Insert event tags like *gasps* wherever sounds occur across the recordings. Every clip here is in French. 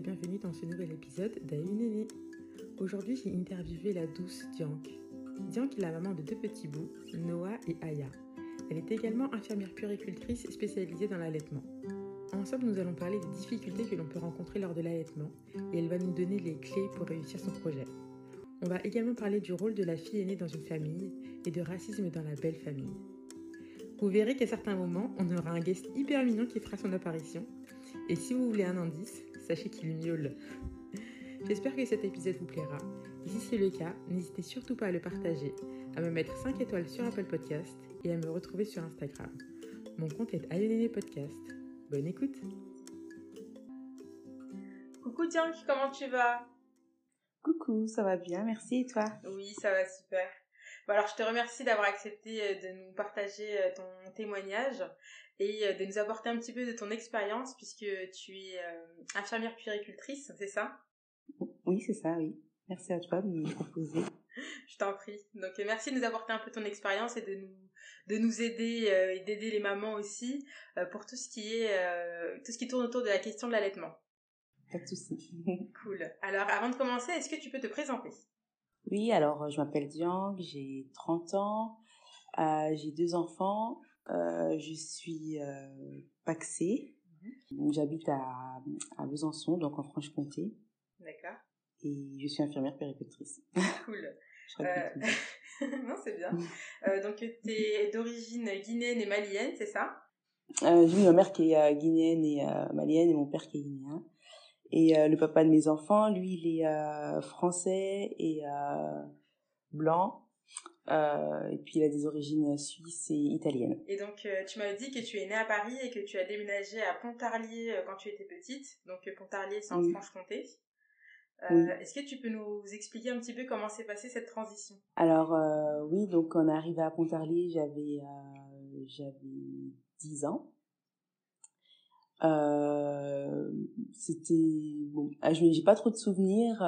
Bienvenue dans ce nouvel épisode d'Aïe Aujourd'hui, j'ai interviewé la douce Diank. Diank est la maman de deux petits bouts, Noah et Aya. Elle est également infirmière puricultrice spécialisée dans l'allaitement. Ensemble, nous allons parler des difficultés que l'on peut rencontrer lors de l'allaitement et elle va nous donner les clés pour réussir son projet. On va également parler du rôle de la fille aînée dans une famille et de racisme dans la belle famille. Vous verrez qu'à certains moments, on aura un guest hyper mignon qui fera son apparition. Et si vous voulez un indice, sachez qu'il miaule. J'espère que cet épisode vous plaira. Et si c'est le cas, n'hésitez surtout pas à le partager, à me mettre 5 étoiles sur Apple Podcast et à me retrouver sur Instagram. Mon compte est Ayonene Podcast. Bonne écoute Coucou Tiank, comment tu vas? Coucou, ça va bien, merci et toi? Oui, ça va super. Bon, alors je te remercie d'avoir accepté euh, de nous partager euh, ton témoignage et euh, de nous apporter un petit peu de ton expérience puisque tu es infirmière puéricultrice, c'est ça? Oui, c'est ça, oui. Merci à toi de me proposer. *laughs* je t'en prie. Donc merci de nous apporter un peu ton expérience et de nous de nous aider et d'aider les mamans aussi pour tout ce qui est tout ce qui tourne autour de la question de l'allaitement. Pas de souci. *laughs* cool. Alors, avant de commencer, est-ce que tu peux te présenter? Oui, alors, euh, je m'appelle Diang, j'ai 30 ans, euh, j'ai deux enfants, euh, je suis euh, paxée. Mhm. J'habite à, à Besançon, donc en Franche-Comté. D'accord. Et je suis infirmière péricultrice. *laughs* Cool. *laughs* *laughs* non, c'est bien. donc, tu es d'origine guinéenne et malienne, c'est ça? Euh, J'ai ma mère qui est guinéenne et malienne et mon père qui est guinéen. Et euh, le papa de mes enfants, lui, il est euh, français et euh, blanc. Et puis il a des origines suisses et italiennes. Et donc tu m'as dit que tu es née à Paris et que tu as déménagé à Pontarlier quand tu étais petite. Donc Pontarlier, c'est en Franche-Comté. Est-ce que tu peux nous expliquer un petit peu comment s'est passée cette transition? Alors oui, donc on est arrivé à Pontarlier, j'avais j'avais 10 ans. Euh, c'était bon, ah, je j'ai pas trop de souvenirs.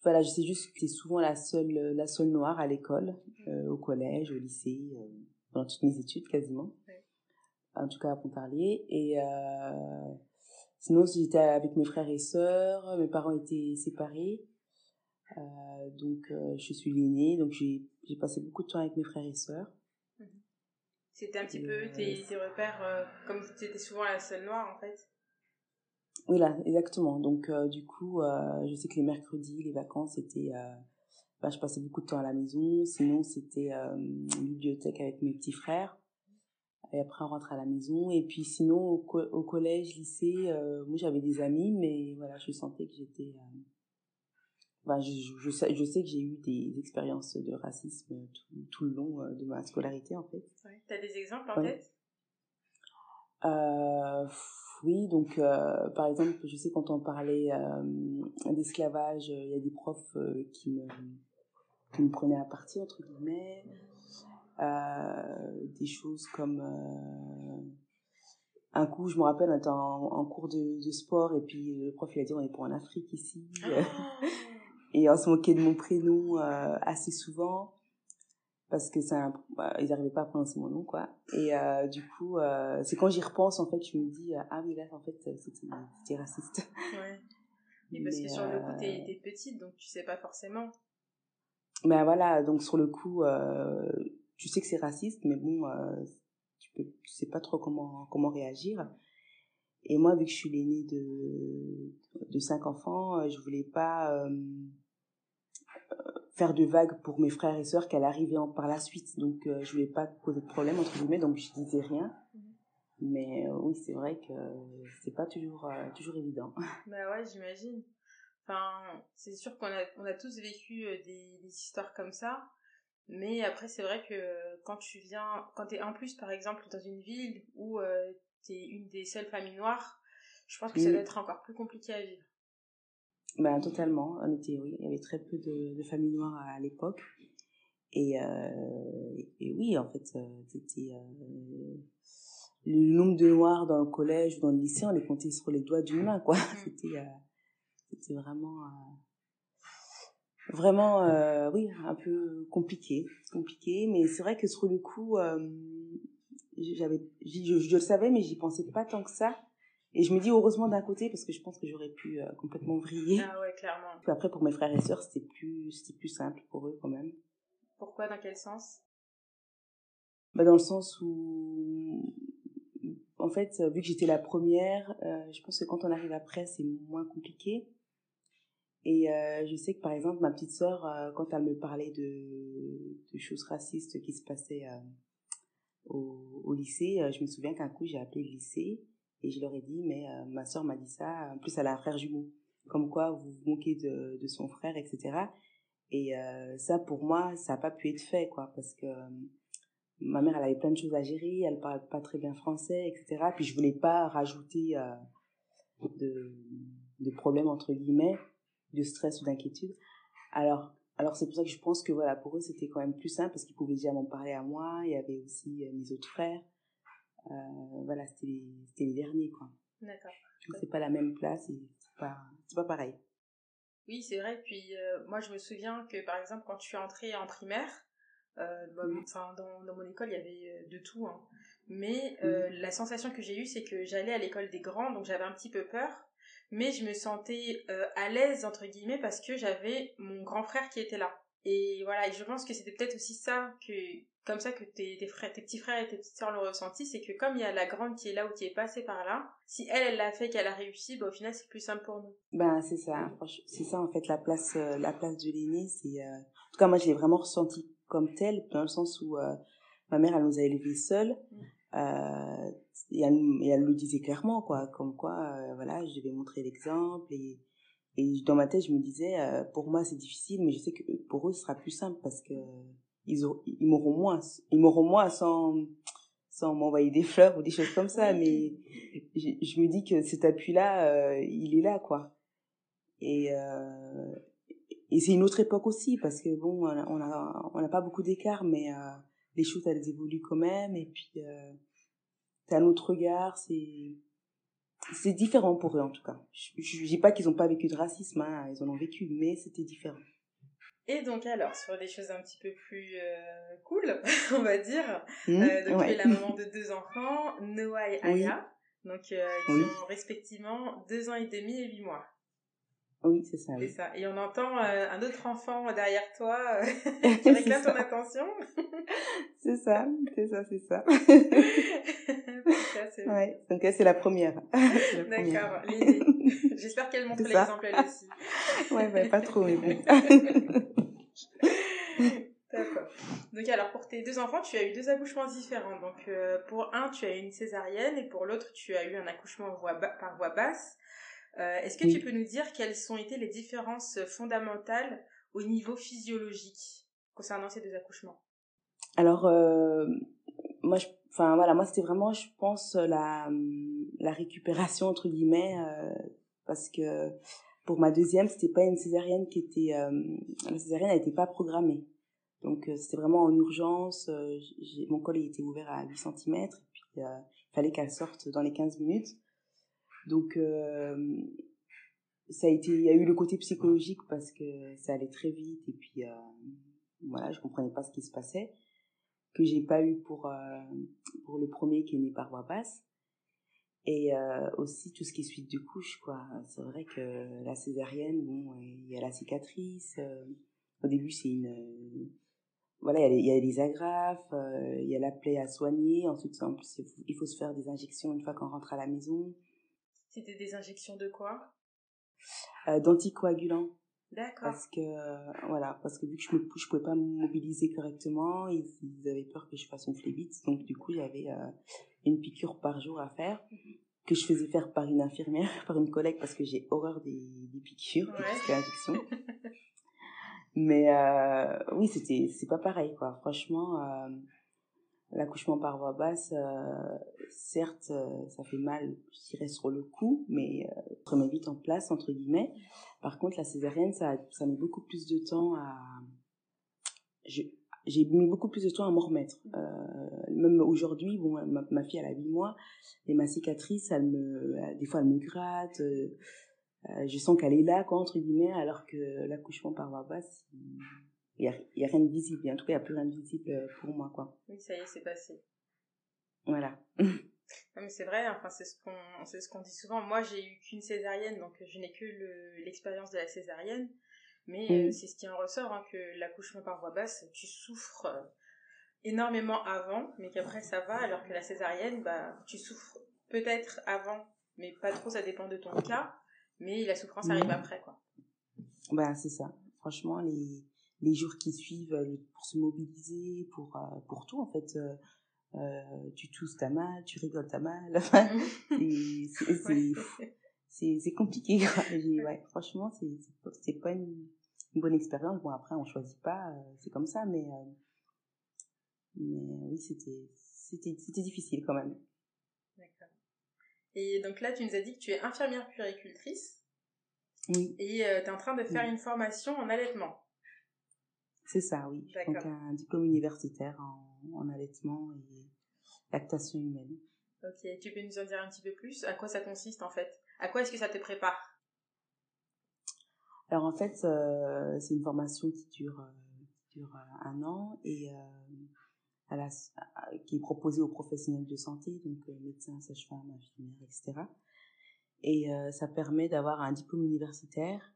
Euh, voilà, je sais juste que j'étais souvent la seule la seule noire à l'école, euh, au collège, au lycée, euh, dans toutes mes études quasiment. En tout cas à Pontarlier et sinon j'étais avec mes frères et sœurs, mes parents étaient séparés. donc je suis l'aînée, donc j'ai j'ai passé beaucoup de temps avec mes frères et sœurs. C'était un petit peu tes, tes repères, euh, comme tu étais souvent la seule noire en fait. Oui, là, exactement. Donc, euh, du coup, euh, je sais que les mercredis, les vacances, c'était. Bah, je passais beaucoup de temps à la maison. Sinon, c'était bibliothèque avec mes petits frères. Et après, on rentre à la maison. Et puis, sinon, au, au collège, lycée, moi, j'avais des amis, mais voilà, je sentais que j'étais je, je, sais, je sais que j'ai eu des expériences de racisme tout, tout, le long euh, de ma scolarité, en fait. Ouais. Tu as des exemples en tête? Euh, Oui, donc, euh, par exemple, je sais quand on parlait euh, d'esclavage, il y a des profs euh, qui, me, qui me prenaient à partie, entre guillemets. des choses comme un coup, je me rappelle, on était en, en cours de, de, sport et puis le prof il a dit on est pour en Afrique ici. *laughs* Et on se moquait de mon prénom euh, assez souvent parce que ça bah, ils n'arrivaient pas à prononcer mon nom quoi. Et euh, du coup euh, c'est quand j'y repense en fait je me dis euh, ah oui là en fait c'était raciste. Ouais. Oui parce que sur le coup t'es es petite donc tu sais pas forcément. Ben voilà donc sur le coup tu sais que c'est raciste mais bon tu peux tu sais pas trop comment comment réagir. Et moi vu que je suis l'aînée de de cinq enfants je voulais pas faire de vagues pour mes frères et sœurs qu'elle arrivait en, par la suite. Donc, euh, je voulais pas poser de problème, entre guillemets, donc je disais rien. Mhm. Mais euh, oui, c'est vrai que c'est pas toujours, euh, toujours évident. *laughs* Bah ouais, j'imagine. Enfin, c'est sûr qu'on a, on a tous vécu des, des histoires comme ça. Mais après, c'est vrai que quand tu viens, quand tu es en plus, par exemple, dans une ville où tu es une des seules familles noires, je pense que ça doit être encore plus compliqué à vivre. Ben, totalement. On était, oui, il y avait très peu de, de familles noires à, l'époque. Et, euh, et, oui, en fait, euh, c'était euh, le nombre de noirs dans le collège ou dans le lycée, on les comptait sur les doigts d'une main, quoi. Mm. *laughs* C'était, euh, c'était vraiment, vraiment, oui, un peu compliqué, compliqué. Mais c'est vrai que sur le coup, j'avais, je, je, le savais, mais j'y pensais pas tant que ça. Et je me dis heureusement d'un côté parce que je pense que j'aurais pu euh, complètement vriller. Ah ouais, clairement. Puis après, pour mes frères et sœurs, c'était plus, c'était plus simple pour eux quand même. Pourquoi Dans quel sens? Bah, Dans le sens où, en fait, vu que j'étais la première, euh, je pense que quand on arrive après, c'est moins compliqué. Et euh, je sais que par exemple, ma petite sœur, euh, quand elle me parlait de, de choses racistes qui se passaient euh, au, au, lycée, euh, je me souviens qu'un coup, j'ai appelé le lycée et je leur ai dit, mais euh, ma sœur m'a dit ça. En plus, elle a un frère jumeau. Comme quoi, vous vous moquez de, de son frère, etc. Et euh, ça, pour moi, ça n'a pas pu être fait, quoi, parce que ma mère, elle avait plein de choses à gérer, elle parle pas très bien français, etc. Puis je voulais pas rajouter de, de problèmes, entre guillemets de stress ou d'inquiétude. Alors, alors c'est pour ça que je pense que voilà, pour eux, c'était quand même plus simple parce qu'ils pouvaient déjà m'en parler à moi. Il y avait aussi euh, mes autres frères. Euh, voilà, c'était les, les derniers, quoi. D'accord. C'est pas la même place et c'est pas, pas pareil. Oui, c'est vrai. Puis euh, moi, je me souviens que par exemple, quand je suis entrée en primaire, euh, bah, mmh. dans, dans mon école, il y avait de tout. Hein. Mais mmh. la sensation que j'ai eue, c'est que j'allais à l'école des grands, donc j'avais un petit peu peur mais je me sentais à l'aise entre guillemets parce que j'avais mon grand frère qui était là. Et voilà, et je pense que c'était peut-être aussi ça que comme ça que tes, tes frères, tes petits frères et tes petites sœurs l'ont ressenti, c'est que comme il y a la grande qui est là ou qui est passée par là, si elle elle l'a fait qu'elle a réussi, bah au final c'est plus simple pour nous. Ben c'est ça, c'est ça en fait la place euh, la place de l'aîné, c'est euh... en tout cas moi je l'ai vraiment ressenti comme tel dans le sens où euh, ma mère elle nous a élevés seuls. Mm. Et, elle, et elle le disait clairement, quoi, comme quoi, voilà, je devais montrer l'exemple. Et, et dans ma tête, je me disais, euh, pour moi, c'est difficile, mais je sais que pour eux, ce sera plus simple parce que ils, auront, ils m'auront moins, ils m'auront moins sans, sans m'envoyer des fleurs ou des choses comme ça. Mais je, me dis que cet appui-là, euh, il est là, quoi. Et, euh, et c'est une autre époque aussi parce que bon, on a, on n'a pas beaucoup d'écart, mais euh, les choses elles évoluent quand même et puis euh, c'est un autre regard c'est c'est différent pour eux en tout cas je, je dis pas qu'ils ont pas vécu de racisme hein, ils en ont vécu mais c'était différent et donc alors sur des choses un petit peu plus euh, cool *laughs* on va dire mmh, euh, donc ouais. tu es la maman de deux enfants Noah et Aya oui. donc euh, qui oui. ont respectivement deux ans et demi et huit mois oui, c'est ça. C'est oui. ça. Et on entend euh, un autre enfant derrière toi *laughs* euh, qui réclame ton attention. *laughs* c'est ça, c'est ça, c'est ça. *laughs* ça ouais. Donc c'est la première. D'accord. J'espère qu'elle montre l'exemple elle aussi. ouais, bah, pas trop, mais bon. D'accord. Donc alors pour tes deux enfants, tu as eu deux accouchements différents. Donc euh, pour un, tu as eu une césarienne et pour l'autre, tu as eu un accouchement voie par voie basse. Euh, Est-ce que oui. tu peux nous dire quelles ont été les différences fondamentales au niveau physiologique concernant ces deux accouchements? Alors, euh, moi, je, enfin voilà, moi c'était vraiment, je pense, la, la récupération entre guillemets, euh, parce que pour ma deuxième, c'était pas une césarienne qui était, euh, la césarienne n'était pas programmée. Donc euh, c'était vraiment en urgence. Euh, mon col il était ouvert à 8 cm et puis il fallait qu'elle sorte dans les 15 minutes. Donc euh, ça a été, il y a eu le côté psychologique parce que ça allait très vite et puis euh, voilà, je comprenais pas ce qui se passait que j'ai pas eu pour euh, pour le premier qui est né par voie basse et aussi tout ce qui est suite de couche quoi. C'est vrai que la césarienne, bon, il y a la cicatrice. Au début c'est une voilà, il y, a les agrafes, il y a la plaie à soigner. Ensuite, en il faut se faire des injections une fois qu'on rentre à la maison. C'était des injections de quoi? Euh, D'anticoagulants. D'accord. Parce que euh, voilà, parce que vu que je me je pouvais pas me mobiliser correctement, ils, ils, avaient peur que je fasse une phlébite, donc du coup j'avais euh, une piqûre par jour à faire -hmm. que je faisais faire par une infirmière, *laughs* par une collègue parce que j'ai horreur des, des piqûres, ouais. des injections. *laughs* Mais euh, oui, c'était c'est pas pareil quoi. Franchement, l'accouchement par voie basse, euh, certes, euh, ça fait mal, je dirais, sur le coup, mais euh, se remet vite en place, entre guillemets. Par contre, la césarienne, ça, ça met beaucoup plus de temps à... J'ai mis beaucoup plus de temps à m'en remettre. Euh, même aujourd'hui, bon, ma, ma, fille, elle a 8 mois, et ma cicatrice, elle me, des fois, elle me gratte. Je sens qu'elle est là, quoi, entre guillemets, alors que l'accouchement par voie basse, il y a, y a rien de visible. En tout cas, il n'y a plus rien de visible pour moi, quoi. Oui, ça y est, c'est passé. Voilà. *laughs* c'est vrai, enfin c'est ce qu'on ce qu'on dit souvent. Moi, j'ai eu qu'une césarienne, donc je n'ai que l'expérience de la césarienne. Mais euh, c'est ce qui en ressort, hein, que l'accouchement par voie basse, tu souffres euh, énormément avant, mais qu'après ça va, alors que la césarienne, bah, tu souffres peut-être avant, mais pas trop, ça dépend de ton cas, mais la souffrance arrive après, quoi. Ben, c'est ça. Franchement, les, les jours qui suivent, euh, pour se mobiliser, pour, pour tout, en fait, tu tousses, ta mal, tu rigoles, ta mal. c'est c'est compliqué. Ouais, franchement, c'est pas une, une bonne expérience. Bon, après, on choisit pas, euh, c'est comme ça, mais, euh, mais oui, c'était, c'était, c'était difficile quand même. D'accord. Et donc là, tu nous as dit que tu es infirmière puéricultrice. Oui. Et euh, tu es en train de faire une formation en allaitement. C'est ça, oui. Donc un diplôme universitaire en, en allaitement et lactation humaine. Ok, tu peux nous en dire un petit peu plus? À quoi ça consiste en fait? À quoi est-ce que ça te prépare? Alors en fait, euh, c'est une formation qui dure, euh, qui dure euh, un an et à la, qui est proposée aux professionnels de santé, donc médecins, sages-femmes, infirmières, etc. Et ça permet d'avoir un diplôme universitaire,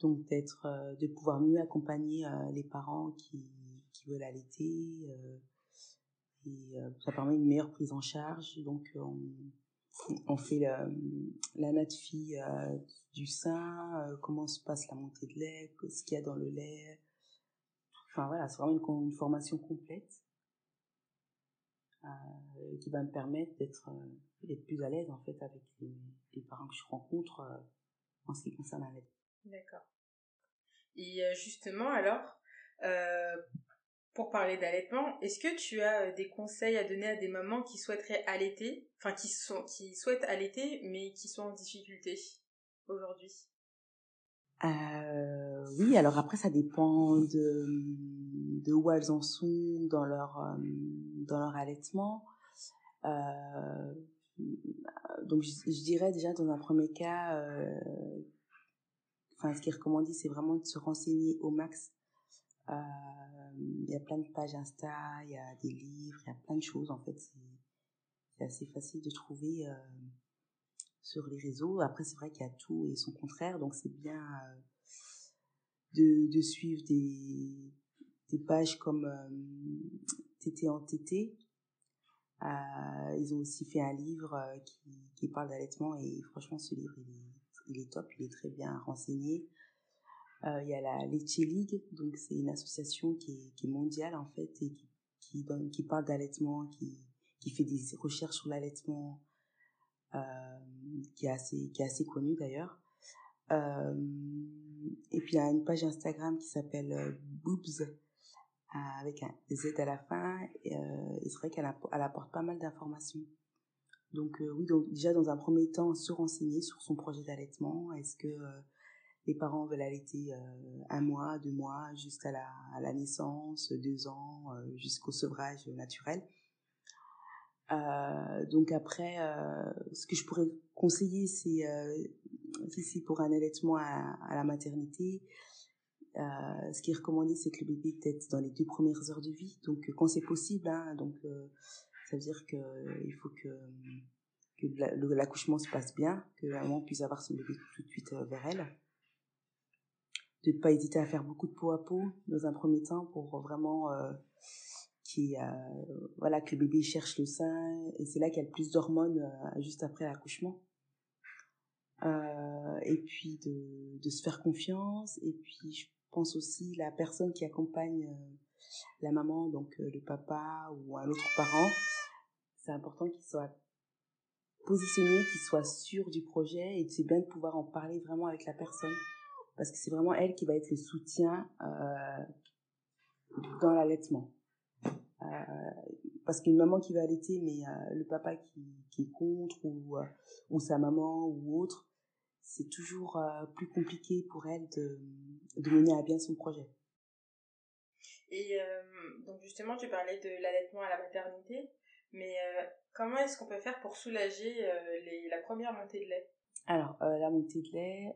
donc d'être, de pouvoir mieux accompagner les parents qui, qui veulent allaiter. et ça permet une meilleure prise en charge. Donc on, on fait la, la euh, du sein, euh, comment se passe la montée de lait, ce qu'il y a dans le lait. Enfin voilà, c'est vraiment une, formation complète euh, qui va me permettre d'être plus à l'aise en fait avec les, les parents que je rencontre en ce qui concerne la lait. D'accord. Et justement alors, pour parler d'allaitement, est-ce que tu as euh, des conseils à donner à des mamans qui souhaiteraient allaiter, enfin qui sont qui souhaitent allaiter mais qui sont en difficulté aujourd'hui? Euh, Oui, alors après ça dépend de, de où elles en sont dans leur euh, dans leur allaitement. donc je, dirais déjà dans un premier cas, enfin ce qui est recommandé c'est vraiment de se renseigner au max euh, il y a plein de pages Insta, il y a des livres, il y a plein de choses en fait. C'est assez facile de trouver euh, sur les réseaux. Après, c'est vrai qu'il y a tout et son contraire, donc c'est bien euh, de, de, suivre des, des pages comme TT en TT. Ils ont aussi fait un livre qui, qui parle d'allaitement et franchement, ce livre, il est, il est top, il est très bien renseigné. Euh, il y a la Leche League, donc c'est une association qui est, qui mondiale en fait et qui, qui, parle d'allaitement, qui, qui fait des recherches sur l'allaitement, euh, qui est assez, qui est assez connue d'ailleurs. Euh, et puis il y a une page Instagram qui s'appelle Boobs avec un Z à la fin et, c'est vrai qu'elle elle apporte pas mal d'informations. Donc oui, donc déjà dans un premier temps se renseigner sur son projet d'allaitement. Est-ce que les parents veulent allaiter euh, un mois, deux mois, jusqu'à la, à la naissance, deux ans, euh, jusqu'au sevrage naturel. Euh, donc après, ce que je pourrais conseiller, c'est si pour un allaitement à, la maternité, ce qui est recommandé, c'est que le bébé tête dans les deux premières heures de vie. Donc quand c'est possible, hein, donc ça veut dire que il faut que l'accouchement se passe bien, que la maman puisse avoir son bébé tout de suite vers elle. De ne pas hésiter à faire beaucoup de peau à peau dans un premier temps pour vraiment euh, qui euh, voilà que le bébé cherche le sein et c'est là qu'il y a le plus d'hormones euh, juste après l'accouchement. Euh, et puis de, de se faire confiance et puis je pense aussi la personne qui accompagne euh, la maman donc le papa ou un autre parent c'est important qu'il soit positionné qu'il soit sûr du projet et c'est bien de pouvoir en parler vraiment avec la personne parce que c'est vraiment elle qui va être le soutien euh, dans l'allaitement. Euh, parce qu'une maman qui va allaiter, mais euh, le papa qui, est contre ou, ou sa maman ou autre, c'est toujours plus compliqué pour elle de, de mener à bien son projet. Et donc justement, tu parlais de l'allaitement à la maternité, mais comment est-ce qu'on peut faire pour soulager les, la première montée de lait? Alors, la montée de lait,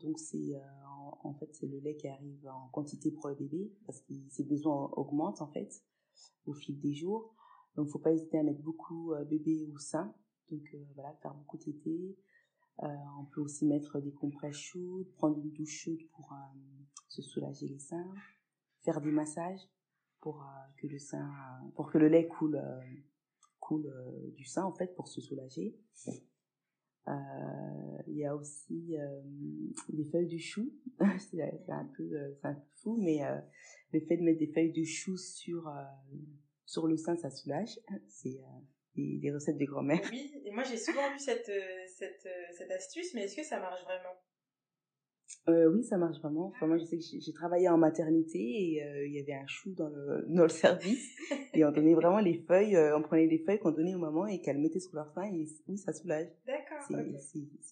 donc c'est euh, en, fait c'est le lait qui arrive en quantité pour le bébé parce que ses besoins augmentent en fait au fil des jours. Donc, faut pas hésiter à mettre beaucoup bébé au sein. Donc, voilà, faire beaucoup tétés. on peut aussi mettre des compresses chaudes, prendre une douche chaude pour se soulager les seins, faire des massages pour que le sein, pour que le lait coule, coule du sein en fait pour se soulager. Euh, il y a aussi euh, des feuilles de chou. *laughs* c'est un peu, euh, un peu fou, mais le fait de mettre des feuilles de chou sur sur le sein, ça soulage. C'est des, des, recettes de grand-mère. Oui, et moi j'ai souvent vu cette, cette, cette astuce, mais est-ce que ça marche vraiment? Euh, oui, ça marche vraiment. Enfin, moi, je sais que j'ai travaillé en maternité et euh, il y avait un chou dans le, *laughs* dans le service. et on donnait vraiment les feuilles, euh, on prenait les feuilles qu'on donnait aux mamans et qu'elles mettaient sur leur sein et oui, ça soulage. D'accord.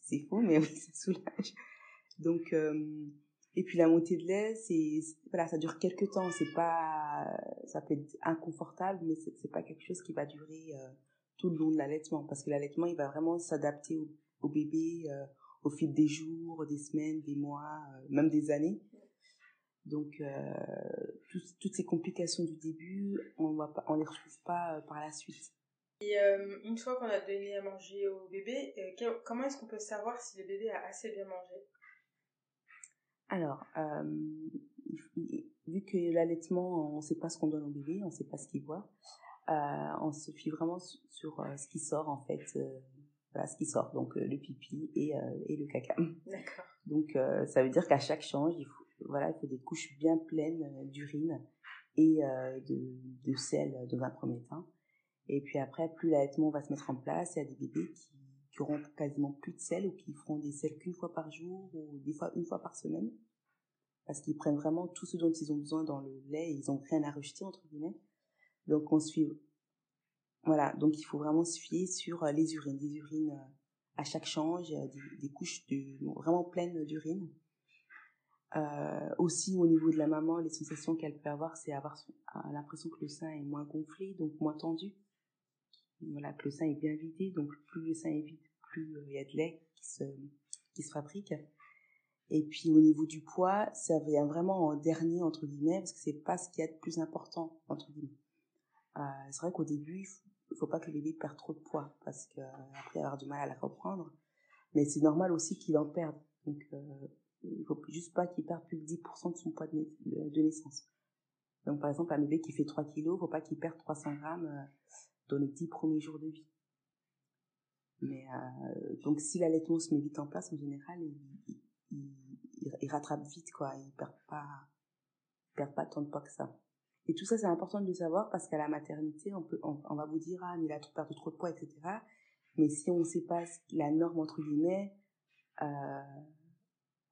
C'est fou, mais *laughs* oui, ça soulage. Donc, et puis la montée de lait, c'est, voilà, ça dure quelques temps. C'est pas, ça peut être inconfortable, mais c'est pas quelque chose qui va durer tout le long de l'allaitement parce que l'allaitement, il va vraiment s'adapter au, au, bébé au fil des jours, des semaines, des mois, euh, même des années. Donc, euh, toutes ces complications du début, on ne les retrouve pas euh, par la suite. Et une fois qu'on a donné à manger au bébé, comment est-ce qu'on peut savoir si le bébé a assez bien mangé? Alors, vu que l'allaitement, on ne sait pas ce qu'on donne au bébé, on ne sait pas ce qu'il boit, on se fie vraiment sur, ce qui sort en fait voilà ce qui sort, donc euh, le pipi et, euh, et le caca. *laughs* D'accord. Donc euh, ça veut dire qu'à chaque change, il faut, voilà, il faut des couches bien pleines d'urine et de, de sel dans un premier temps. Et puis après, plus l'allaitement va se mettre en place, il y a des bébés qui, qui auront quasiment plus de sel ou qui feront des sels qu'une fois par jour ou des fois une fois par semaine. Parce qu'ils prennent vraiment tout ce dont ils ont besoin dans le lait et ils n'ont rien à rejeter, entre guillemets. Donc on suit voilà, donc il faut vraiment se fier sur euh, les urines, des urines euh, à chaque change, euh, des, couches de, vraiment pleines d'urine. Aussi au niveau de la maman, les sensations qu'elle peut avoir, c'est avoir l'impression que le sein est moins gonflé, donc moins tendu. Voilà, que le sein est bien vidé, donc plus le sein est vide, plus il y a de lait qui se, qui se fabrique. Et puis au niveau du poids, ça vient vraiment en dernier entre guillemets, parce que c'est pas ce qui est de plus important entre guillemets. C'est vrai qu'au début, il faut pas que le bébé perde trop de poids parce qu'après il va avoir du mal à la reprendre. Mais c'est normal aussi qu'il en perde. Donc euh, il faut juste pas qu'il perde plus de 10% de son poids de, naissance. Donc par exemple un bébé qui fait 3 kilos, faut pas qu'il perde 300 grammes euh, dans les 10 premiers jours de vie. Mais euh, donc si l'allaitement se met vite en place en général, il, il, rattrape vite quoi, il perd pas perd pas tant de poids que ça. Et tout ça, c'est important de le savoir parce qu'à la maternité, on, peut, on, va vous dire, ah, mais il a perdu trop de poids, etc. Mais si on ne sait pas la norme, entre guillemets, euh,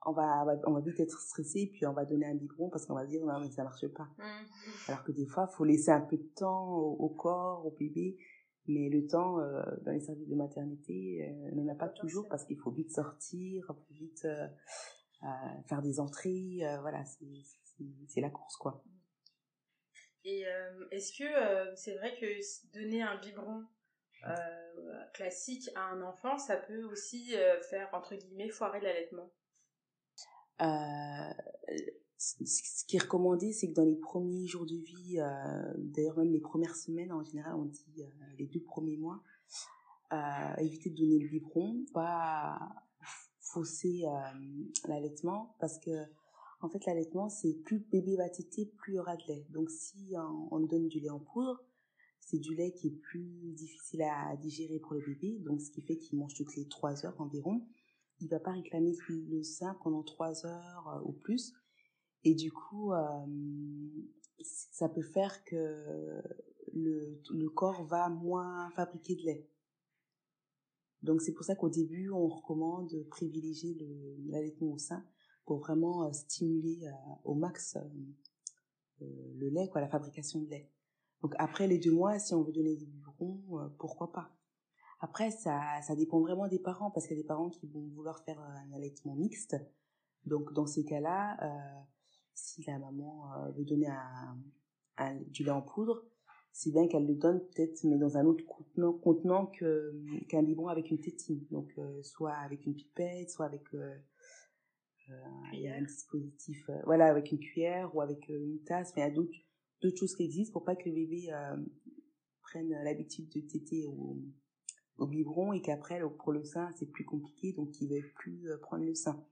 on, va, on va vite être stressé, puis on va donner un biberon parce qu'on va dire, non, mais ça marche pas. Mmh. Alors que des fois, il faut laisser un peu de temps au, corps, au bébé. Mais le temps, euh, dans les services de maternité, euh, on n'en a pas toujours parce qu'il faut vite sortir, vite euh, faire des entrées. voilà, c'est la course, quoi. Et euh, est-ce que euh, c'est vrai que donner un biberon euh, classique à un enfant, ça peut aussi faire, entre guillemets, foirer l'allaitement? Ce qui est recommandé, c'est que dans les premiers jours de vie, d'ailleurs même les premières semaines, en général, on dit les deux premiers mois, éviter de donner le biberon, pas fausser l'allaitement, parce que en fait, l'allaitement, c'est plus bébé va téter, plus il y aura de lait. Donc, si on, donne du lait en poudre, c'est du lait qui est plus difficile à digérer pour le bébé. Donc, ce qui fait qu'il mange toutes les trois heures environ. Il va pas réclamer le sein pendant trois heures euh, ou plus. Et du coup, euh, ça peut faire que le, le corps va moins fabriquer de lait. Donc c'est pour ça qu'au début, on recommande de privilégier l'allaitement au sein pour vraiment euh, stimuler euh, au max euh, le lait, quoi, la fabrication de lait. Donc après les deux mois, si on veut donner des biberons, pourquoi pas. Après, ça, ça dépend vraiment des parents, parce qu'il y a des parents qui vont vouloir faire un allaitement mixte. Donc dans ces cas-là, si la maman veut donner un, du lait en poudre, c'est bien qu'elle le donne peut-être, mais dans un autre contenant, qu'un biberon avec une tétine. Donc soit avec une pipette, soit avec il y a un dispositif, euh, voilà, avec une cuillère ou avec euh, une tasse. Mais il y a d'autres, d'autres choses qui existent pour pas que le bébé prennent l'habitude de téter au, au biberon et qu'après, pour le sein, c'est plus compliqué, donc ils veulent plus prendre le sein.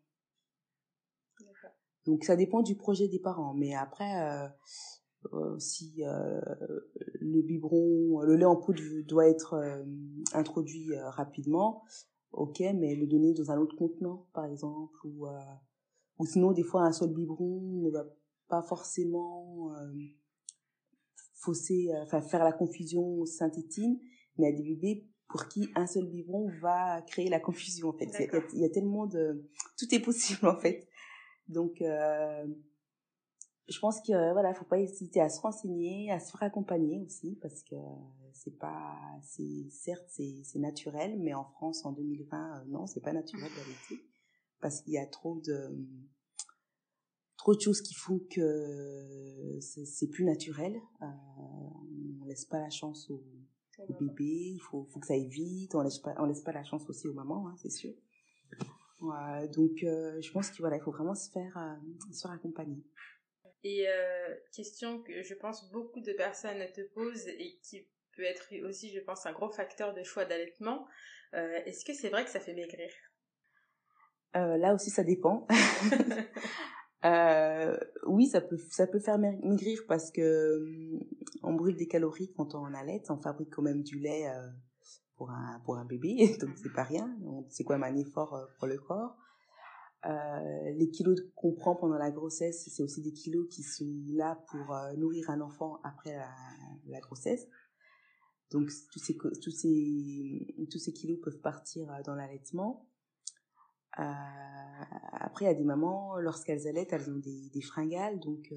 Donc ça dépend du projet des parents, mais après, euh, euh, si euh, le biberon, le lait en poudre doit être euh, introduit euh, rapidement, ok, mais le donner dans un autre contenant, par exemple, ou, ou sinon des fois un seul biberon ne va pas forcément fausser, enfin faire la confusion synthétine, mais a des bébés pour qui un seul biberon va créer la confusion en fait. Il y, a, il y, a, tellement de, tout est possible en fait. Donc euh, je pense que voilà, faut pas hésiter à se renseigner, à se faire accompagner aussi, parce que c'est pas, c'est certes c'est c'est naturel, mais en France en 2020 euh, non, c'est pas naturel vérité, parce qu'il y a trop de trop de choses qui font que c'est plus naturel. Euh, on laisse pas la chance au, au bébé, il faut faut que ça aille vite, on laisse pas on laisse pas la chance aussi aux mamans, hein, c'est sûr. Ouais, donc euh, je pense qu'il voilà, il faut vraiment se faire euh, se faire accompagner. Et euh, question que je pense beaucoup de personnes te posent et qui peut être aussi, je pense, un gros facteur de choix d'allaitement. Euh, Est-ce que c'est vrai que ça fait maigrir? Euh, Là aussi, ça dépend. *laughs* euh, oui, ça peut, ça peut faire maigrir parce que on brûle des calories quand on allait. On fabrique quand même du lait pour un pour un bébé, *laughs* donc c'est pas rien. C'est quand même un effort pour le corps. Euh, les kilos qu'on prend pendant la grossesse, c'est aussi des kilos qui sont là pour euh, nourrir un enfant après la, grossesse. Donc tous ces tous ces tous ces kilos peuvent partir euh, dans l'allaitement. Après, il y a des mamans, lorsqu'elles allaitent, elles ont des, des fringales, donc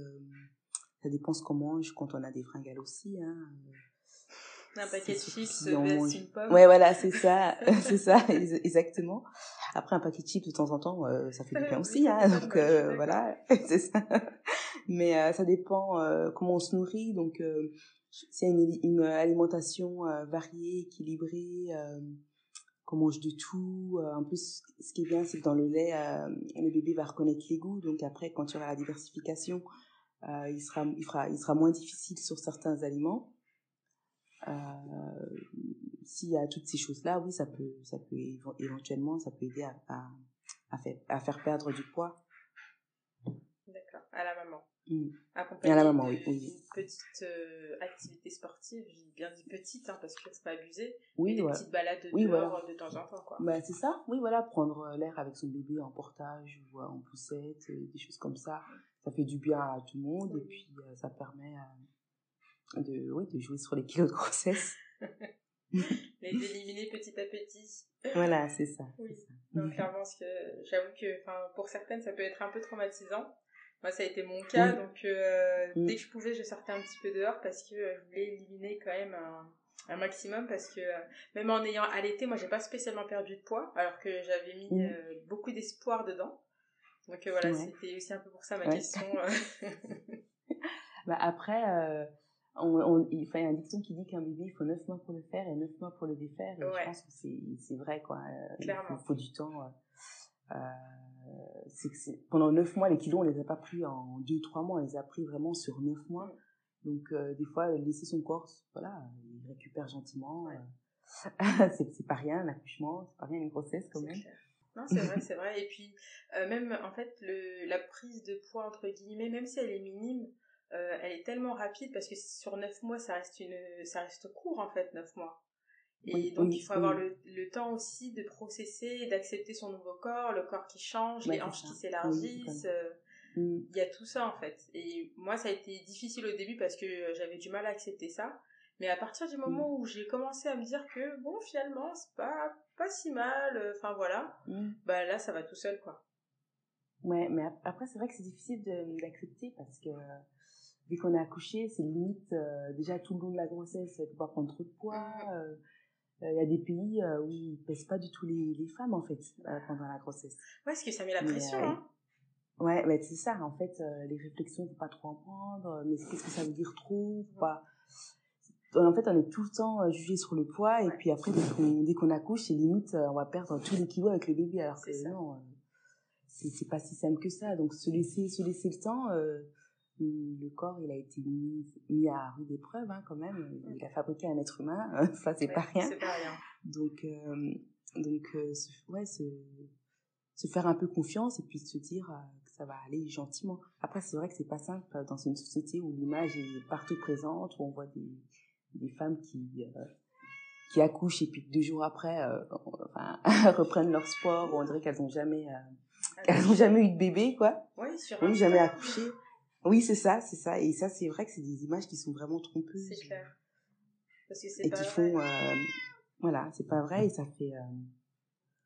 ça dépend ce qu'on mange quand on a des fringales aussi. Hein. Un paquet de chips versus une pomme. Ouais, voilà, c'est ça, *laughs* *laughs* c'est ça, exactement. Après, un paquet de chips de temps en temps, euh, ça fait du bien aussi, hein, donc euh, voilà, *laughs* c'est ça. Mais euh, ça dépend euh, comment on se nourrit, donc euh, s'il y a une, une alimentation euh, variée, équilibrée, qu'on mange de tout. en plus, ce qui est bien, c'est que dans le lait, le bébé va reconnaître les goûts, donc après, quand il y aura la diversification, il sera, il fera, il sera moins difficile sur certains aliments. Euh, s'il y a toutes ces choses-là, oui, ça peut, ça peut éventuellement, ça peut aider à, à, à, faire, à faire perdre du poids. D'accord, à la maman. Mmh. À la maman, oui. oui. Une petite euh, activité sportive, j'ai bien dit petite, hein, parce que c'est pas abusé. Oui, des voilà. petites balades oui, dehors voilà. de temps en temps, quoi. Bah, c'est ça, oui, voilà, prendre l'air avec son bébé en portage ou en poussette, des choses comme ça. Ça fait du bien à tout le monde et puis euh, ça permet de, oui, de jouer sur les kilos de grossesse. *laughs* les éliminer petit à petit. Voilà, c'est ça. Oui. Ça. Donc, clairement, parce que j'avoue que enfin, pour certaines, ça peut être un peu traumatisant. Moi, ça a été mon cas, oui. donc euh, oui. dès que je pouvais, je sortais un petit peu dehors parce que euh, je voulais éliminer quand même un, un maximum parce que euh, même en ayant allaité, moi, j'ai pas spécialement perdu de poids alors que j'avais mis mmh. beaucoup d'espoir dedans. Donc voilà, c'était aussi un peu pour ça ma question. *laughs* *laughs* bah, après on, on, il, y a un dicton qui dit qu'un bébé, il faut 9 mois pour le faire et 9 mois pour le défaire. Et ouais. je pense que c'est vrai, quoi. Clairement. Il faut, faut du temps. Euh, c'est que pendant 9 mois, les kilos, on les a pas pris en 2-3 mois, on les a pris vraiment sur 9 mois. Mm. Donc, euh, des fois, laisser son corps, voilà, il récupère gentiment. Ouais. Euh, *laughs* c'est pas rien, l'accouchement, c'est pas rien, une grossesse quand même. Clair. Non, c'est vrai, c'est vrai. Et puis, euh, même, en fait, le, la prise de poids, entre guillemets, même si elle est minime, euh, elle est tellement rapide parce que sur 9 mois, ça reste, une, ça reste court en fait, 9 mois. Et oui, donc, oui, il faut oui. avoir le, le, temps aussi de processer, d'accepter son nouveau corps, le corps qui change, ouais, les hanches qui s'élargissent. Euh, mm. Il y a tout ça en fait. Et moi, ça a été difficile au début parce que j'avais du mal à accepter ça. Mais à partir du moment mm. où j'ai commencé à me dire que bon, finalement, c'est pas, pas si mal, euh, enfin voilà, mm. bah là, ça va tout seul quoi. Ouais, mais après, c'est vrai que c'est difficile d'accepter parce que dès qu'on est accouché, c'est limite euh, déjà tout le long de la grossesse, il faut pas prendre trop de poids. Euh, il euh, y a des pays euh, où ils pèsent pas du tout les, les femmes en fait euh, pendant la grossesse. Ouais, parce que ça met la pression. Hein. Ouais, mais c'est ça. En fait, les réflexions, faut pas trop en prendre. Mais qu'est-ce que ça veut dire trop faut pas... En fait, on est tout le temps jugé sur le poids et puis après, dès qu'on qu accouche, c'est limite, on va perdre tous les kilos avec le bébé. Alors que ça. non, c'est pas si simple que ça. Donc se laisser, se laisser le temps le corps, il a été mis, mis à rude épreuve hein, quand même. Il a fabriqué un être humain, *laughs* ça c'est pas rien. C'est pas rien. Donc, euh, donc euh, se, ouais, se, se faire un peu confiance et puis se dire euh, que ça va aller gentiment. Après, c'est vrai que c'est pas simple dans une société où l'image est partout présente, où on voit des, des femmes qui qui accouchent et puis deux jours après *laughs* enfin, *laughs* reprennent leur sport, où on dirait qu'elles ont jamais qu'elles ont jamais eu de bébé quoi. Oui, sur oui, jamais accouché. Oui, c'est ça, c'est ça. Et ça, c'est vrai que c'est des images qui sont vraiment trompeuses. C'est clair. Parce que c'est et pas qui vrai. font, euh, voilà, c'est pas vrai et ça fait, euh,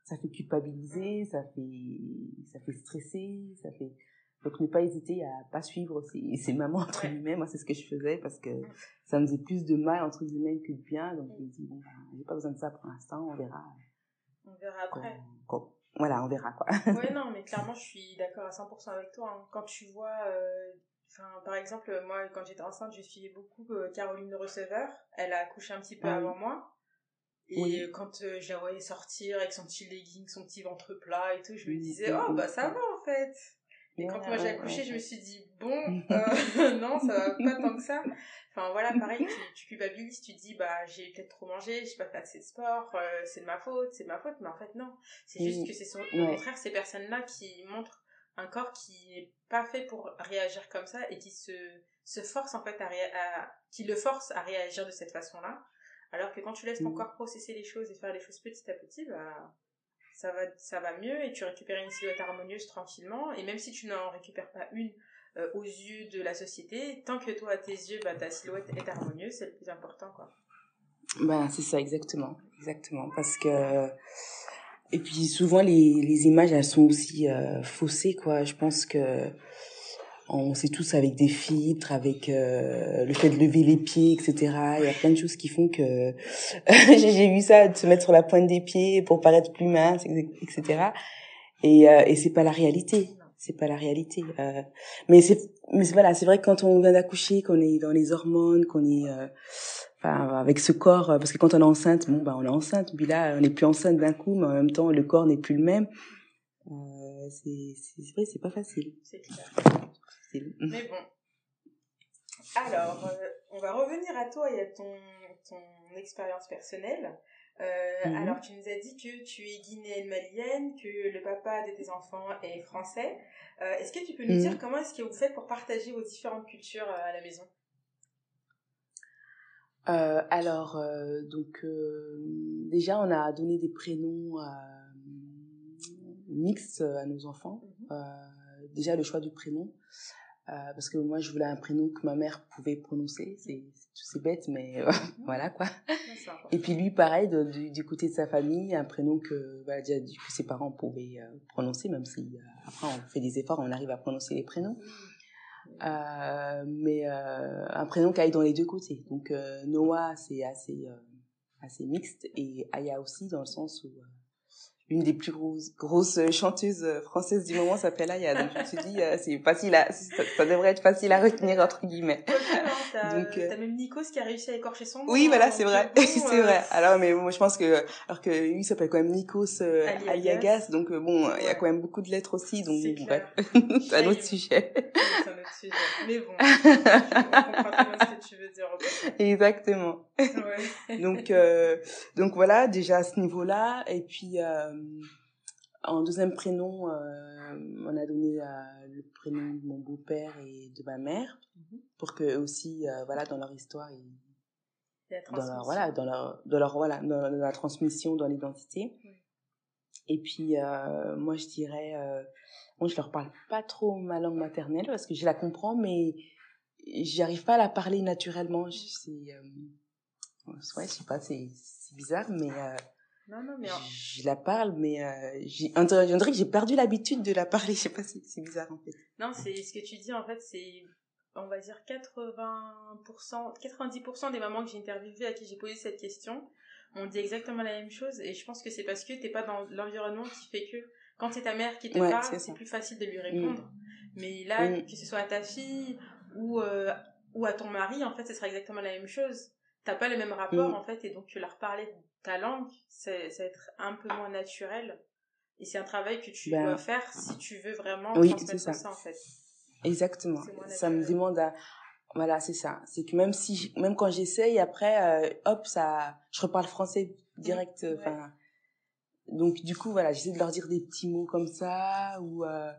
ça fait culpabiliser, ça fait, ça fait stresser, ça fait. Donc ne pas hésiter à pas suivre ces, ces mamans entre guillemets. Moi, c'est ce que je faisais parce que ça me faisait plus de mal entre guillemets que de bien. Donc je me dis bon, bah, j'ai pas besoin de ça pour l'instant. On verra. On verra quand- après. quand- voilà, on verra quoi. ouais, *laughs* non, mais clairement, je suis d'accord à 100% avec toi. hein. Quand tu vois, euh, enfin, par exemple, moi, quand j'étais enceinte, je suivais beaucoup euh, Caroline Le Receveur. Elle a accouché un petit peu Ah oui. avant moi. Et Oui. quand euh, je la voyais sortir avec son petit legging, son petit ventre plat et tout, je me disais, oh, bah ça va en fait. Et quand Ouais, moi j'ai accouché, ouais, je me suis dit, bon, *laughs* euh, *laughs* non, ça va pas tant que ça. Enfin voilà, pareil, tu, tu culpabilises, tu te dis, bah j'ai peut-être trop mangé, j'ai pas fait assez de sport, euh, c'est de ma faute, c'est de ma faute, mais en fait non. C'est juste Mm. que c'est au contraire ces personnes-là qui montrent un corps qui n'est pas fait pour réagir comme ça et qui se, se force en fait à, réa- à- qui le force à réagir de cette façon-là. Alors que quand tu laisses ton Mm. corps processer les choses et faire les choses petit à petit, bah ça va, ça va mieux et tu récupères une silhouette harmonieuse tranquillement. Et même si tu n'en récupères pas une euh, aux yeux de la société, tant que toi, à tes yeux, bah, ta silhouette est harmonieuse, c'est le plus important. Quoi. Ben, c'est ça, exactement. Exactement. Parce que. Et puis souvent, les, les images, elles sont aussi euh, faussées, quoi. Je pense que. On sait tous avec des filtres, avec euh, le fait de lever les pieds, etc. Il y a plein de choses qui font que *laughs* j'ai vu ça, de se mettre sur la pointe des pieds pour paraître plus mince, etc. Et, euh, et c'est pas la réalité. C'est pas la réalité. Euh, mais c'est, mais voilà, c'est vrai que quand on vient d'accoucher, qu'on est dans les hormones, qu'on est, euh, enfin, avec ce corps, euh, parce que quand on est enceinte, bon, bah, on est enceinte, puis là, on n'est plus enceinte d'un coup, mais en même temps, le corps n'est plus le même. Euh, c'est, vrai, c'est pas facile. C'est clair. Mais bon. Alors, on va revenir à toi et à ton, ton expérience personnelle. Euh, Mhm. Alors, tu nous as dit que tu es guinéenne malienne, que le papa de tes enfants est français. Euh, est-ce que tu peux nous Mhm. dire comment est-ce que vous faites pour partager vos différentes cultures euh, à la maison? Euh, alors, donc, déjà, on a donné des prénoms mixtes à nos enfants. Mhm. Déjà, le choix du prénom. Euh, parce que moi, je voulais un prénom que ma mère pouvait prononcer. C'est c'est bête, mais euh, *laughs* voilà quoi. Et puis lui, pareil, de- du, du côté de sa famille, un prénom que, voilà, déjà, que ses parents pouvaient euh, prononcer, même si après on fait des efforts, on arrive à prononcer les prénoms. Euh, mais euh, un prénom qui aille dans les deux côtés. Donc euh, Noah, c'est assez, assez mixte, et Aya aussi, dans le sens où euh, l'une des plus grosses, grosses chanteuses françaises du moment s'appelle Aya. Donc je me suis dit, euh, *laughs* c'est facile à, ça, ça devrait être facile à retenir, entre guillemets. Hein, T'as euh, t'as même Nikos qui a réussi à écorcher son nom. Oui, hein, voilà, donc, *laughs* c'est vrai, bon, c'est euh, vrai. Alors, mais moi, je pense que, alors que lui il s'appelle quand même Nikos euh, Aliagas. Donc euh, bon, il y a quand même beaucoup de lettres aussi, donc bon, bref, *laughs* c'est un autre sujet. C'est un autre sujet. Mais bon, on comprend très bien ce que tu veux dire. Exactement. Ouais. Donc, euh, donc voilà, déjà à ce niveau-là. Et puis, euh, en deuxième prénom, euh, on a donné euh, le prénom de mon beau-père et de ma mère, Mhm. pour que aussi, euh, voilà, dans leur histoire, ils, dans leur, voilà, dans leur, dans leur, voilà, dans la, dans la transmission, dans l'identité. Oui. Et puis, euh, moi, je dirais, euh, bon, je leur parle pas trop ma langue maternelle parce que je la comprends, mais j'arrive pas à la parler naturellement. C'est, euh, ouais, je sais pas, c'est, bizarre, mais euh, Non, non, mais je, je la parle, mais euh, j'ai, on dirait on que j'ai perdu l'habitude de la parler. *laughs* Je sais pas si c'est bizarre en fait. non, c'est ce que tu dis en fait, c'est on va dire 80%, 90% des mamans que j'ai interviewées à qui j'ai posé cette question m'ont dit exactement la même chose et je pense que c'est parce que t'es pas dans l'environnement qui fait que quand c'est ta mère qui te Ouais, parle, c'est plus facile de lui répondre. Mais là, Mm. que ce soit à ta fille ou, euh, ou à ton mari, en fait, ce sera exactement la même chose. T'as pas le même rapport, Mm. en fait, et donc tu leur parler ta langue, c'est- être un peu moins naturel. Et c'est un travail que tu Ben, dois faire si tu veux vraiment oui, transmettre ça. ça. en fait. Exactement. Ça me demande à, voilà, c'est ça. C'est que même si, même quand j'essaye, après, euh, hop, ça, je reparle français direct. Enfin, donc du coup, voilà, j'essaie de leur dire des petits mots comme ça ou. Euh,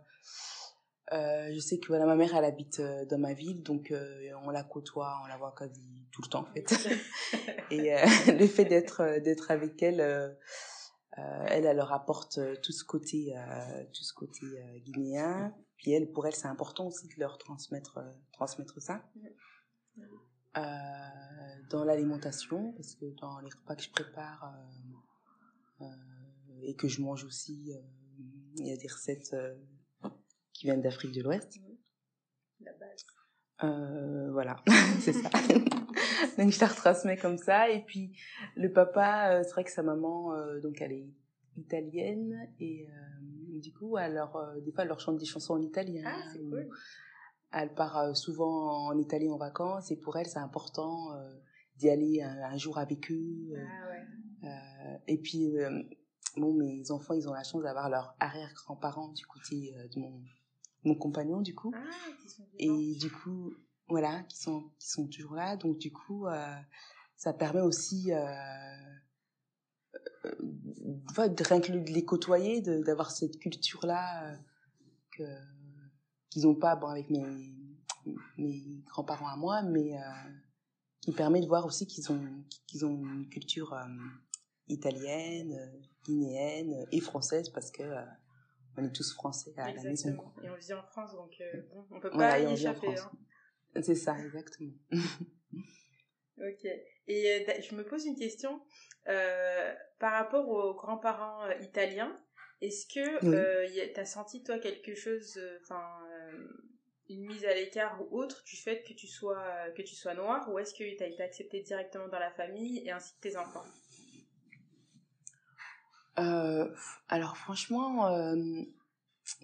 euh, je sais que voilà ma mère elle habite euh, dans ma ville donc euh, on la côtoie on la voit quasi tout le temps en fait. *laughs* Et *laughs* le fait d'être d'être avec elle elle elle leur apporte tout ce côté tout ce côté guinéen. Puis elle pour elle c'est important aussi de leur transmettre transmettre ça. Dans l'alimentation parce que dans les repas que je prépare et que je mange aussi il y a des recettes qui viennent d'Afrique de l'Ouest. La base. Euh, voilà, *laughs* c'est ça. *laughs* donc je la retransmets comme ça. Et puis le papa, euh, c'est vrai que sa maman, euh, donc elle est italienne et euh, du coup, alors des fois elle leur chante des chansons en italien. Ah, c'est cool. Elle part souvent en Italie en vacances et pour elle c'est important d'y aller un, un, jour avec eux. Ah, ouais. et puis bon, mes enfants ils ont la chance d'avoir leurs arrière-grands-parents du côté de mon mon compagnon du coup. Ah, et du coup voilà qui sont qui sont toujours là. Donc du coup euh, ça permet aussi euh, euh, de rien que de les côtoyer d'avoir cette culture là euh, que qu'ils ont pas bon avec mes mes grands-parents à moi mais qui permet de voir aussi qu'ils ont qu'ils ont une culture italienne guinéenne et française parce que on est tous français à exactement. la maison. Quoi. Et on vit en France, donc euh, bon, on peut pas voilà, y échapper. Hein. C'est ça, exactement. *laughs* ok. Et euh, je me pose une question euh, par rapport aux grands-parents euh, italiens. Est-ce que oui. tu as senti toi quelque chose, enfin une mise à l'écart ou autre du fait que tu sois que tu sois noir, ou est-ce que tu as été accepté directement dans la famille et ainsi que tes enfants? Euh, alors franchement, euh,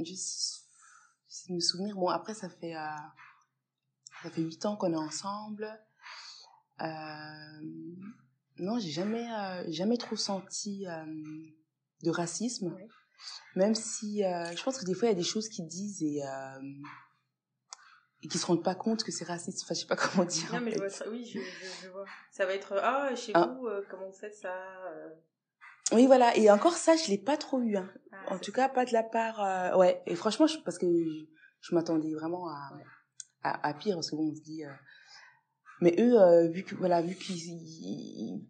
juste me souvenir. Bon après ça fait euh, ça fait huit ans qu'on est ensemble. Euh, non, j'ai jamais jamais trop senti de racisme. Même si je pense que des fois il y a des choses qu'ils disent et et qui se rendent pas compte que c'est raciste. Enfin, je sais pas *laughs* comment dire. Non, mais je vois ça. Oui, je, je, je, vois. Ça va être ah chez ah. vous, euh, comment vous faites ça euh... Oui, voilà. Et encore ça, je l'ai pas trop eu. Hein. Ah, en tout cas, pas de la part. Euh, ouais. Et franchement, je, parce que je, je m'attendais vraiment à, ouais. à, à pire, parce que bon, on se dit. Euh... Mais eux, euh, vu que voilà, vu qu'ils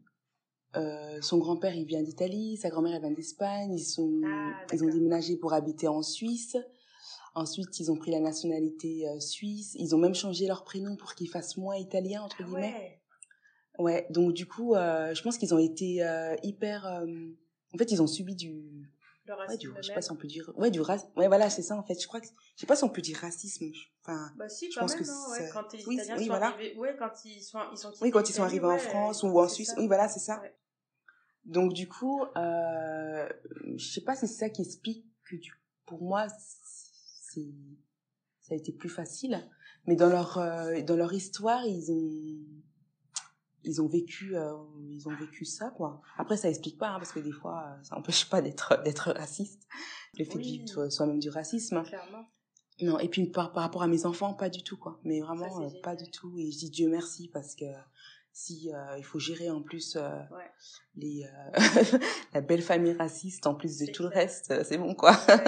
son grand-père il vient d'Italie, sa grand-mère elle vient d'Espagne, ils sont ah, ils ont déménagé pour habiter en Suisse. Ensuite, ils ont pris la nationalité suisse. Ils ont même changé leur prénom pour qu'ils fassent moins italien entre ah, guillemets. Ouais. Ouais, donc du coup, euh, je pense qu'ils ont été euh, hyper. euh, en fait, ils ont subi du. Le Ouais, racisme du. Je sais pas si on peut dire. Ouais, du racisme. Ouais, voilà, c'est ça en fait. Je crois que. Je sais pas si on peut dire racisme. je- Enfin. Bah si, Je quand pense même, que hein, ouais, quand les oui, Italiens oui, sont voilà. arrivés, ouais, quand ils sont, ils sont Oui, quand ils sont arrivés en ouais, France ou en Suisse. ça. Oui, voilà, c'est ça. Ouais. Donc du coup, euh, je sais pas si c'est ça qui explique que du, pour moi, c'est, ça a été plus facile. Mais dans leur, dans leur histoire, ils ont, ils ont vécu, euh, ils ont vécu ça quoi. Après, ça explique pas, hein, parce que des fois, euh, ça empêche pas d'être, d'être raciste. Le fait Oui. de vivre soi- soi-même du racisme. hein. Clairement. Non, et puis par, par rapport à mes enfants, pas du tout quoi. Mais vraiment, Ça, euh, pas du tout. Et je dis Dieu merci parce que si euh, il faut gérer en plus euh, Ouais. les euh, *laughs* la belle famille raciste en plus de tout le reste, euh, c'est bon quoi. Ouais,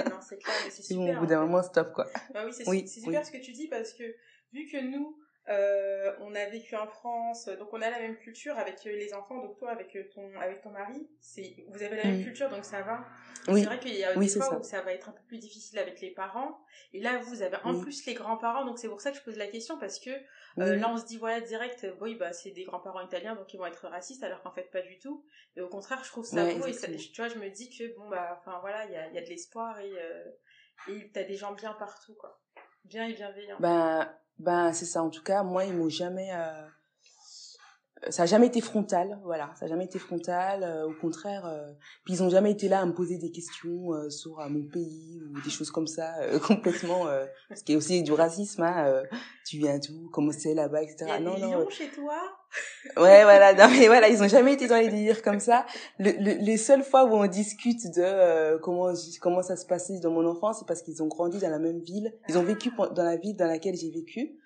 c'est bon, *laughs* au bout d'un moment stop quoi. Bah oui, c'est Oui, super oui. ce que tu dis parce que vu que nous, euh, on a vécu en France, donc on a la même culture avec euh, les enfants, donc toi avec euh, ton avec ton mari, c'est vous avez la même culture donc ça va. Oui. C'est vrai qu'il y a Oui, des fois ça. où ça va être un peu plus difficile avec les parents et là vous avez en Oui. plus les grands-parents donc c'est pour ça que je pose la question parce que euh, là on se dit voilà direct oui bah c'est des grands-parents italiens donc ils vont être racistes alors qu'en fait pas du tout et au contraire je trouve ça Ouais, beau et ça- tu vois je me dis que bon bah enfin voilà il y a, y a de l'espoir et euh, et t'as des gens bien partout quoi bien et bienveillants Ben, ben c'est ça. En tout cas, moi, ils m'ont jamais. euh, Ça a jamais été frontal, voilà. Ça a jamais été frontal. euh, au contraire, euh, puis ils ont jamais été là à me poser des questions euh, sur euh, mon pays ou des choses comme ça, euh, *laughs* complètement. Euh, ce qui est aussi du racisme. Hein, euh, tu viens d'où Comment c'est là-bas, etc. Il y a non, des non. lions chez toi ouais, voilà, non, mais voilà, ils ont jamais été dans les délires comme ça. Le, les seules fois où on discute de euh, comment comment ça se passait dans mon enfance, c'est parce qu'ils ont grandi dans la même ville. Ils ont vécu dans la ville dans laquelle j'ai vécu,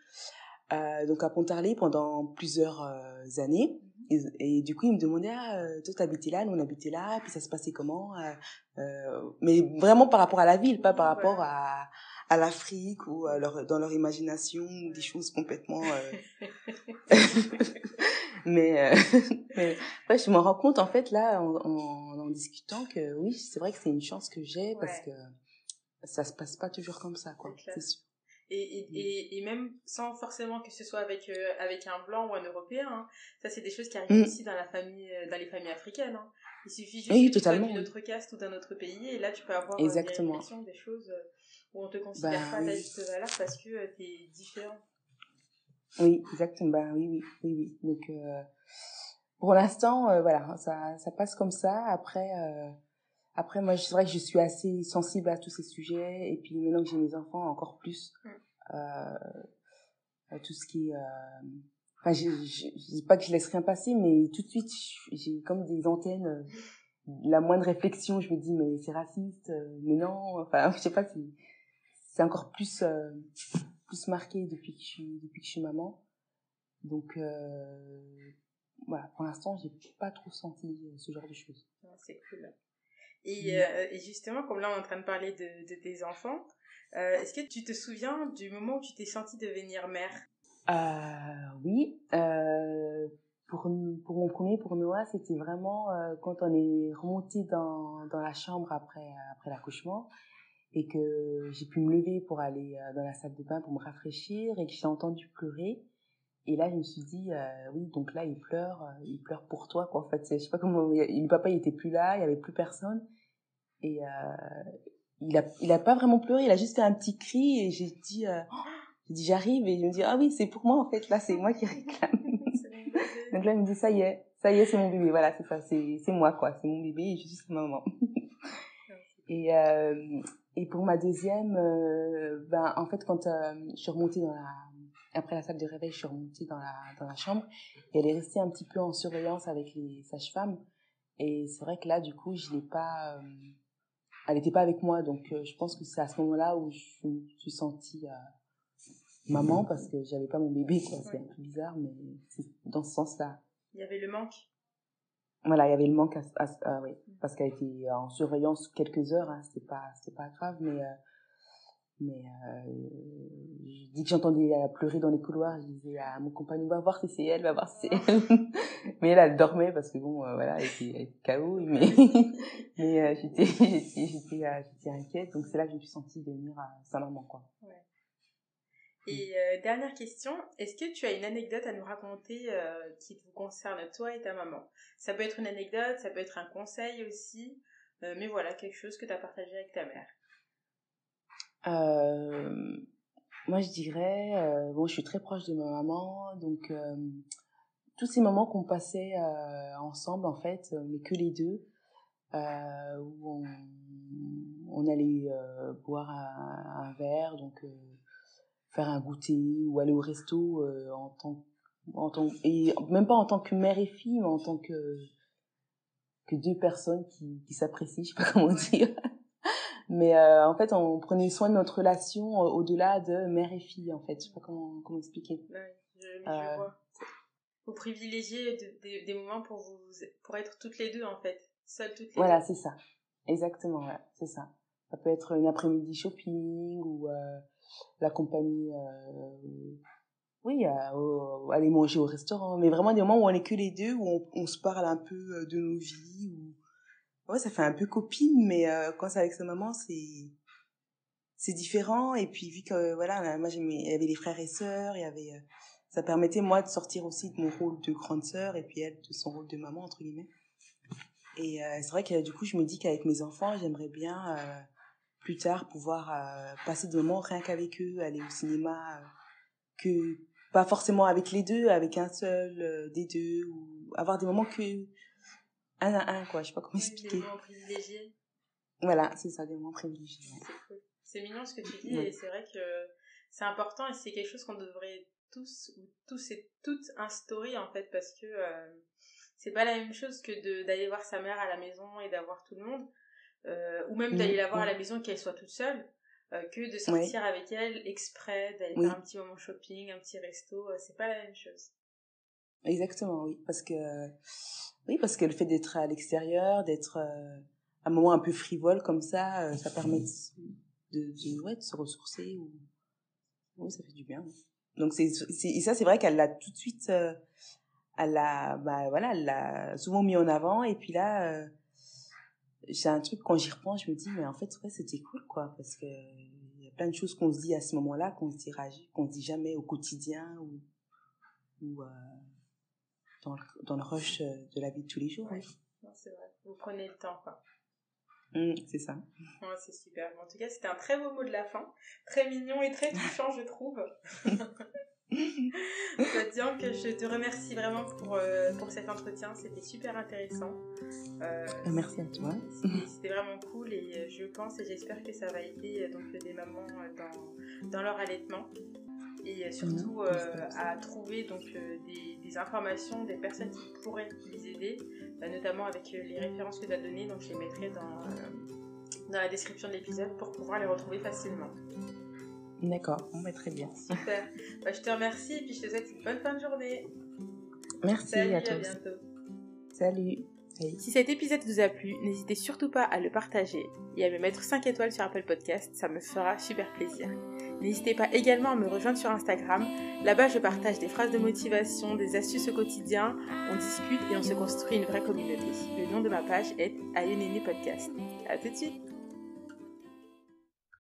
euh, donc à Pontarlier pendant plusieurs euh, années. Et, du coup, ils me demandaient, ah, euh, toi, t'habitais là, nous, on habitait là, puis ça se passait comment Mais vraiment par rapport à la ville, pas par rapport à à l'Afrique ou à leur, dans leur imagination des choses complètement *laughs* mais, euh, *laughs* mais ouais, je me rends compte en fait là en, en, en discutant que oui c'est vrai que c'est une chance que j'ai parce que ça se passe pas toujours comme ça quoi. C'est sûr et, et, mm. et, et, même sans forcément que ce soit avec euh, avec un blanc ou un européen hein. ça c'est des choses qui arrivent mm. aussi dans la famille euh, dans les familles africaines hein. il suffit juste oui, d'une autre caste ou d'un autre pays et là tu peux avoir Exactement. des choses où on te considère bah, pas oui. ta juste valeur parce que tu es différent oui, exactement. Ben oui, oui, oui, oui. Donc euh, pour l'instant, euh, voilà, ça, ça passe comme ça. Après, euh, après moi, c'est vrai que je suis assez sensible à tous ces sujets. Et puis maintenant que j'ai mes enfants, encore plus. Euh, tout ce qui est... Enfin, je, je, je, dis pas que je laisse rien passer, mais tout de suite, j'ai comme des antennes. la moindre réflexion, je me dis mais c'est raciste, mais non. Enfin, *laughs* je sais pas, c'est c'est encore plus plus marqué depuis que je suis, depuis que je suis maman. Donc, euh, voilà, pour l'instant, j'ai pas trop senti euh, ce genre de choses. C'est cool. Et, euh, et, justement, comme là, on est en train de parler de, de tes enfants, euh, est-ce que tu te souviens du moment où tu t'es sentie devenir mère? Euh, Oui. pour, pour mon premier, pour Noah, c'était vraiment quand on est remonté dans, dans la chambre après, après l'accouchement et que j'ai pu me lever pour aller euh, dans la salle de bain pour me rafraîchir et que j'ai entendu pleurer. Et là, je me suis dit, euh, oui, donc là, il pleure, euh, il pleure pour toi, quoi. En fait, je sais pas comment, le papa, il était plus là, il y avait plus personne. Et euh, il a, il a pas vraiment pleuré, il a juste fait un petit cri et j'ai dit, euh, *gasps* j'ai dit, j'arrive et il me dit, ah oui, c'est pour moi, en fait, là, c'est moi qui *laughs* réclame. donc là, il me dit, ça y est, ça y est, c'est mon bébé, voilà, c'est ça, c'est, c'est moi, quoi, c'est mon bébé et je suis sa maman. *laughs* et, euh, et pour ma deuxième, euh, ben, en fait, quand euh, je suis remontée dans la, après la salle de réveil, je suis remontée dans la, dans la chambre et elle est restée un petit peu en surveillance avec les sages-femmes. Et c'est vrai que là, du coup, je l'ai pas, elle n'était pas avec moi. Donc, euh, je pense que c'est à ce moment-là où je me suis sentie euh, maman parce que j'avais pas mon bébé, quoi. C'est un peu bizarre, mais c'est dans ce sens-là. Il y avait le manque voilà, il y avait le manque, à, à, oui, parce qu'elle était en surveillance quelques heures, hein, c'était pas, c'était pas grave, mais, euh, mais euh, je dis que j'entendais pleurer dans les couloirs, je disais à mon compagnon, va voir si c'est elle, va voir si c'est elle. *laughs* mais elle, elle dormait parce que bon, euh, voilà, elle était, KO, mais, *laughs* mais euh, j'étais, *laughs* j'étais, j'étais, j'étais inquiète, donc c'est là que je me suis sentie devenir sa maman, quoi. Ouais. Et euh, dernière question, est-ce que tu as une anecdote à nous raconter euh, qui vous concerne toi et ta maman? Ça peut être une anecdote, ça peut être un conseil aussi, euh, mais voilà, quelque chose que tu as partagé avec ta mère. Euh, moi, je dirais, euh, bon, je suis très proche de ma maman, donc tous ces moments qu'on passait ensemble, en fait, mais que les deux, où on, on allait boire un, un, verre, donc faire un goûter ou aller au resto en tant en tant et même pas en tant que mère et fille mais en tant que que deux personnes qui qui s'apprécient je sais pas comment dire mais euh, en fait on prenait soin de notre relation euh, au-delà de mère et fille en fait. Je sais pas comment comment expliquer. Ouais, je, je euh, vois. Vous privilégiez de, de, des moments pour vous pour être toutes les deux en fait. Seules toutes les voilà c'est ça. Exactement ouais, c'est ça. Ça peut être une après-midi shopping ou euh, l'accompagner oui à, aller manger au restaurant. Mais vraiment des moments où on est que les deux où on, on se parle un peu de nos vies où ouais ça fait un peu copine mais euh, quand c'est avec sa maman c'est c'est différent. Et puis vu que voilà moi j'aimais il y avait les frères et sœurs il y avait euh, ça permettait moi de sortir aussi de mon rôle de grande sœur et puis elle de son rôle de maman entre guillemets. Et euh, c'est vrai que du coup je me dis qu'avec mes enfants j'aimerais bien plus tard pouvoir passer des moments rien qu'avec eux, aller au cinéma, que pas forcément avec les deux, avec un seul des deux, ou avoir des moments que un à un, quoi. Je sais pas comment expliquer. Des moments privilégiés. Voilà, c'est ça, des moments privilégiés. C'est cool. C'est mignon ce que tu dis, ouais. et c'est vrai que c'est important et c'est quelque chose qu'on devrait tous ou tous et toutes instauré en fait parce que euh, c'est pas la même chose que d'aller voir sa mère à la maison et d'avoir tout le monde euh, ou même d'aller la voir à la maison qu'elle soit toute seule euh, que de sortir avec elle exprès d'aller faire un petit moment shopping un petit resto c'est pas la même chose exactement oui parce que oui parce que le fait d'être à l'extérieur d'être un moment un peu frivole comme ça ça permet de, de, ouais, de se ressourcer ou oui ça fait du bien. Donc c'est et ça c'est vrai qu'elle l'a tout de suite euh, elle l'a bah voilà elle l'a souvent mis en avant et puis là euh, j'ai un truc quand j'y repense je me dis mais en fait ouais, c'était cool quoi parce que il y a plein de choses qu'on se dit à ce moment-là qu'on se dira qu'on dit jamais au quotidien ou ou euh, dans le, dans le rush de la vie de tous les jours oui. c'est vrai vous prenez le temps quoi Mmh, c'est ça. c'est super. En tout cas, c'était un très beau mot de la fin. Très mignon et très touchant, je trouve. *laughs* Diane, que je te remercie vraiment pour, euh, pour cet entretien. C'était super intéressant. Euh, ah, Merci à toi. C'était vraiment cool et je pense et j'espère que ça va aider donc, des mamans dans, dans leur allaitement et surtout mmh, euh, à trouver donc des, des, informations des personnes qui pourraient les aider bah, notamment avec euh, les références que tu as données, donc je les mettrai dans, euh, dans la description de l'épisode pour pouvoir les retrouver facilement. D'accord, on va très bien. Super. Bah, je te remercie et puis je te souhaite une bonne fin de journée. Merci Salut, à, à bientôt. Salut. Si cet épisode vous a plu, n'hésitez surtout pas à le partager et à me mettre 5 étoiles sur Apple Podcast, ça me fera super plaisir. N'hésitez pas également à me rejoindre sur Instagram. Là-bas, je partage des phrases de motivation, des astuces au quotidien, on discute et on se construit une vraie communauté. Le nom de ma page est Ayonene Podcast. À tout de suite